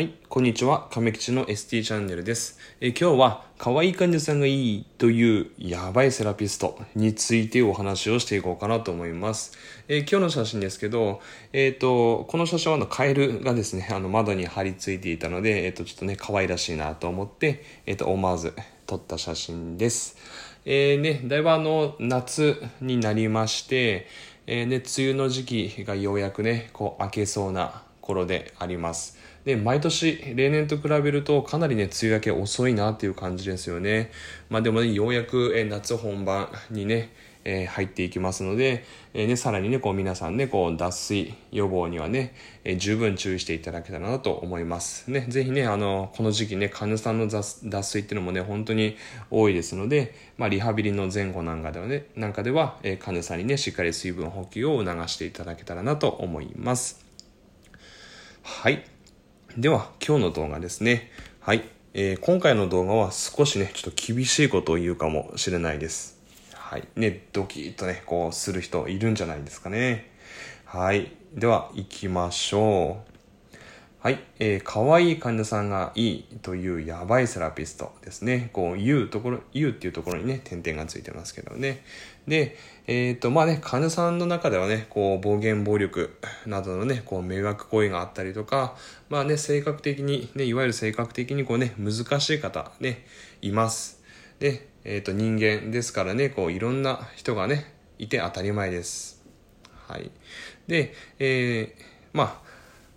はい、こんにちは。亀吉の ST チャンネルです。え今日は、可愛い患者さんがいいというやばいセラピストについてお話をしていこうかなと思います。え今日の写真ですけど、えっ、と、この写真はあのカエルがですね、あの窓に張り付いていたので、えっ、と、ちょっとね、可愛らしいなと思って、えっ、と、思わず撮った写真です。えー、ね、だいぶあの、夏になりまして、えね、梅雨の時期がようやくね、こう、明けそうな頃であります。で、毎年、例年と比べるとかなりね、梅雨明け遅いなっていう感じですよね。まあでもね、ようやく、え夏本番にね、えー入っていきますので、えーね、さらにね、こう皆さんね、こう脱水予防にはね、えー十分注意していただけたらなと思います。ね、ぜひね、あの、この時期ね、患者さんの脱脱水っていうのもね、本当に多いですので、まあリハビリの前後なんかではね、なんかでは、えー患者さんにね、しっかり水分補給を促していただけたらなと思います。はい。では、今日の動画ですね。はい。えー今回の動画は少しね、ちょっと厳しいことを言うかもしれないです。はい。ね、ドキッとね、こうする人いるんじゃないですかね。はい。では、行きましょう。はい。えー、可愛い患者さんがいいというやばいセラピストですね。こう、言うところ、言うっていうところにね、点々がついてますけどね。で、えっ、と、まあね、患者さんの中ではね、こう、暴言、暴力などのね、こう、迷惑行為があったりとか、まあね、性格的に、ね、いわゆる性格的にこうね、難しい方、ね、います。で、えっ、と、人間ですからね、こう、いろんな人がね、いて当たり前です。はい。で、えーまあ、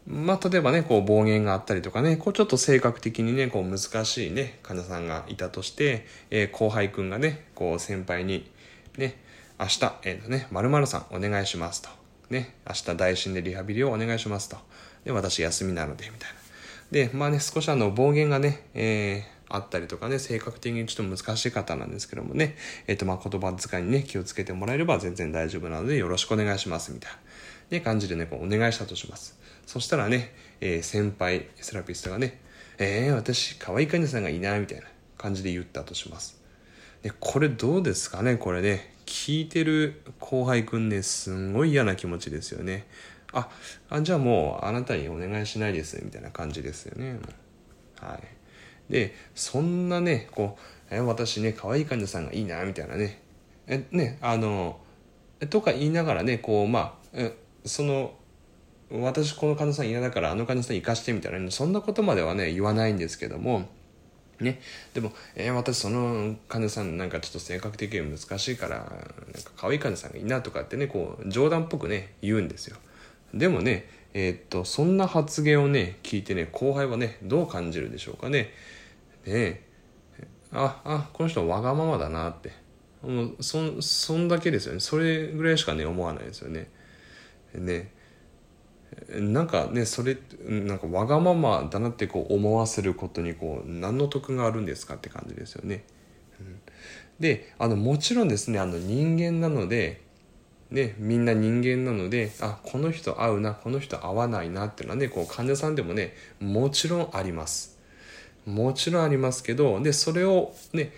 まあ、例えばね、こう暴言があったりとかね、こうちょっと性格的にね、こう難しいね、患者さんがいたとして、えー後輩くんがね、こう先輩に、ね、明日、えっ、とね、〇〇さんお願いしますと。ね、明日大診でリハビリをお願いしますと。で、私休みなので、みたいな。で、まあね、少しあの暴言がね、えーあったりとかね、性格的にちょっと難しい方なんですけどもね、えっ、とまあ言葉遣いにね、気をつけてもらえれば全然大丈夫なのでよろしくお願いします、みたいな。ね、感じでね、こうお願いしたとします。そしたらね、えー先輩セラピストがね、えー、私、可愛い患者さんがいないみたいな感じで言ったとします。で、これどうですかねこれね、聞いてる後輩くんね、すんごい嫌な気持ちですよね。あ、あじゃあもうあなたにお願いしないです、みたいな感じですよね。はい。で、そんなね、こう、え私ね、可愛い患者さんがいいな、みたいなね。え、ね、あの、とか言いながらね、こう、まあ、えその、私この患者さん嫌だからあの患者さん生かしてみたいなそんなことまではね言わないんですけどもね。でも、えー私その患者さんなんかちょっと性格的に難しいからなんか可愛い患者さんがいいなとかってねこう冗談っぽくね言うんですよ。でもねえーっとそんな発言をね聞いてね後輩はねどう感じるでしょうかね。ねえ。ああこの人わがままだなって。もうそんそんだけですよね。それぐらいしかね思わないですよね。ね。なんかねそれなんかわがままだなってこう思わせることにこう何の得があるんですかって感じですよね。うんであのもちろんですねあの人間なので、ね、みんな人間なのであこの人合うなこの人合わないなっていうのはねこう患者さんでもねもちろんあります。もちろんありますけどでそれをね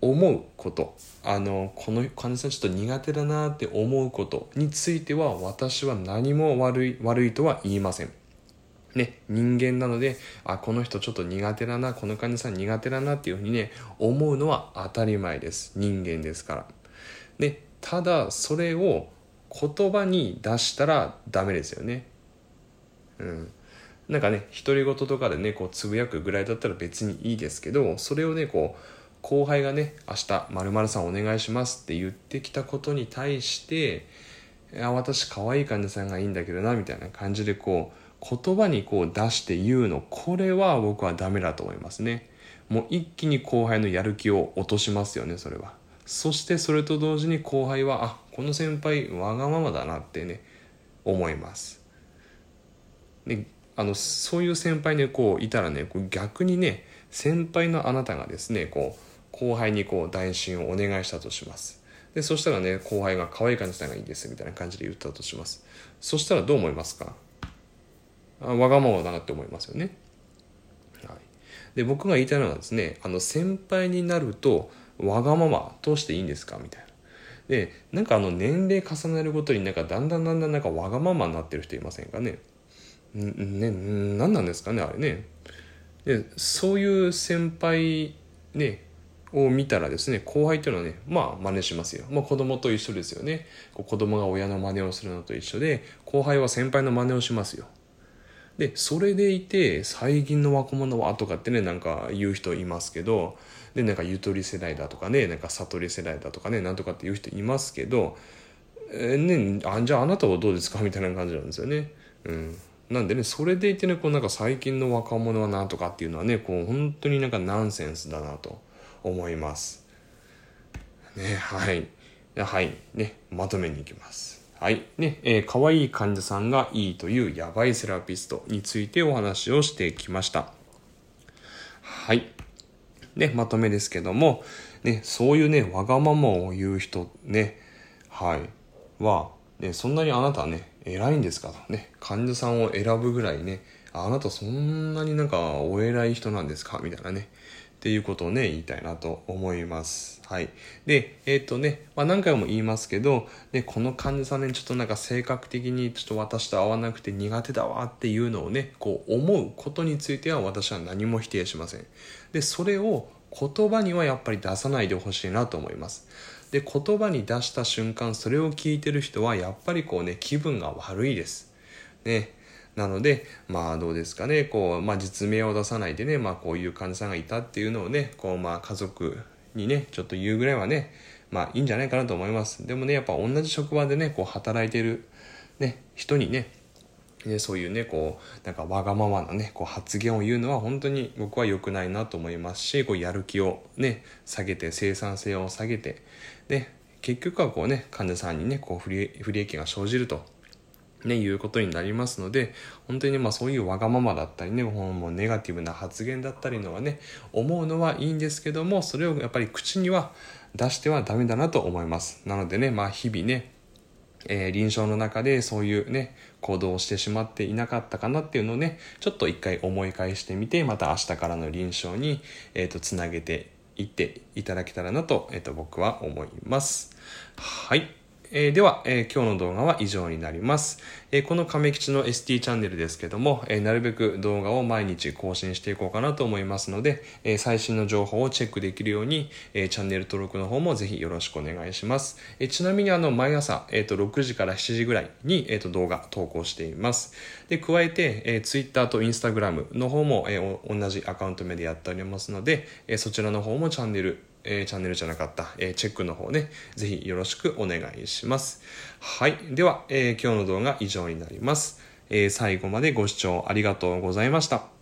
思うことあのこの患者さんちょっと苦手だなって思うことについては私は何も悪い悪いとは言いません。ね、人間なのであこの人ちょっと苦手だなこの患者さん苦手だなっていうふうにね思うのは当たり前です人間ですから。でただそれを言葉に出したらダメですよね。うん、なんかね独り言とかでねこうつぶやくぐらいだったら別にいいですけどそれをねこう後輩がね明日〇〇さんお願いしますって言ってきたことに対していや私可愛い患者さんがいいんだけどなみたいな感じでこう言葉にこう出して言うの。これは僕はダメだと思いますね。もう一気に後輩のやる気を落としますよねそれは。そしてそれと同時に後輩はあこの先輩わがままだなってね思います。であのそういう先輩にこういたらねこう逆にね先輩のあなたがですねこう後輩にこう代診をお願いしたとします。でそしたらね後輩が可愛い患者さんがいいですみたいな感じで言ったとします。そしたらどう思いますか？あわがままだなって思いますよね、はい、で僕が言いたいのはですねあの先輩になるとわがままとしていいんですか？みたいな。でなんかあの年齢重ねるごとになんかだんだんだんだんなんかわがままになってる人いませんかね？んね何なんですかねあれね。でそういう先輩ねを見たらですね後輩っていうのはねまあ真似しますよ、まあ、子供と一緒ですよね。こう子供が親の真似をするのと一緒で後輩は先輩の真似をしますよ。でそれでいて最近の若者はとかってねなんか言う人いますけどでなんかゆとり世代だとかねなんか悟り世代だとかねなんとかって言う人いますけどえー、ねあじゃああなたはどうですか？みたいな感じなんですよね。うん。なんでねそれでいてねこうなんか最近の若者はなとかっていうのはねこう本当になんかナンセンスだなと。思います。ねはい。はい。ねまとめにいきます。はい。ね、えー、可愛い患者さんがいいというヤバいセラピストについてお話をしてきました。はい。ね、まとめですけども、ね、そういうね、わがままを言う人ね、はい、は、ね、そんなにあなたね、偉いんですかとね、患者さんを選ぶぐらいね、あなたそんなになんかお偉い人なんですか？みたいなね、っていうことをね、言いたいなと思います。はい。で、えっ、ー、とね、まあ、何回も言いますけど、で、この患者さんね、ちょっとなんか性格的にちょっと私と合わなくて苦手だわっていうのをね、こう思うことについては私は何も否定しません。で、それを言葉にはやっぱり出さないでほしいなと思います。で、言葉に出した瞬間、それを聞いてる人はやっぱりこうね、気分が悪いです。ね。なので、まあどうですかね、こう、まあ実名を出さないでね、まあこういう患者さんがいたっていうのをね、こうまあ家族にね、ちょっと言うぐらいはね、まあいいんじゃないかなと思います。でもね、やっぱ同じ職場でね、こう働いてるね、人にね、ね、そういうね、こう、なんかわがままなね、こう発言を言うのは本当に僕は良くないなと思いますし、こうやる気をね、下げて、生産性を下げて、で、結局はこうね、患者さんにね、こう不利不利益が生じるとね、いうことになりますので、本当にまあそういうわがままだったりね、もうネガティブな発言だったりのはね、思うのはいいんですけども、それをやっぱり口には出してはダメだなと思います。なのでね、まあ日々ね、えー、臨床の中でそういうね、行動をしてしまっていなかったかなっていうのをね、ちょっと一回思い返してみて、また明日からの臨床に、えっ、ー、と、つなげていっていただけたらなと、えっ、ー、と、僕は思います。はい。えー、では、えー、今日の動画は以上になります。えー、この亀吉の ST チャンネルですけども、えなるべく動画を毎日更新していこうかなと思いますので、え最新の情報をチェックできるように、えチャンネル登録の方もぜひよろしくお願いします。えちなみにあの、毎朝、えーと、6時から7時ぐらいに、えーと、動画投稿しています。で、加えて、え Twitter と Instagram の方も、え同じアカウント名でやっておりますので、えそちらの方もチャンネルえー、チャンネルじゃなかった、えー、チェックの方ね、ぜひよろしくお願いします。はい。では、えー、今日の動画以上になります。え最後までご視聴ありがとうございました。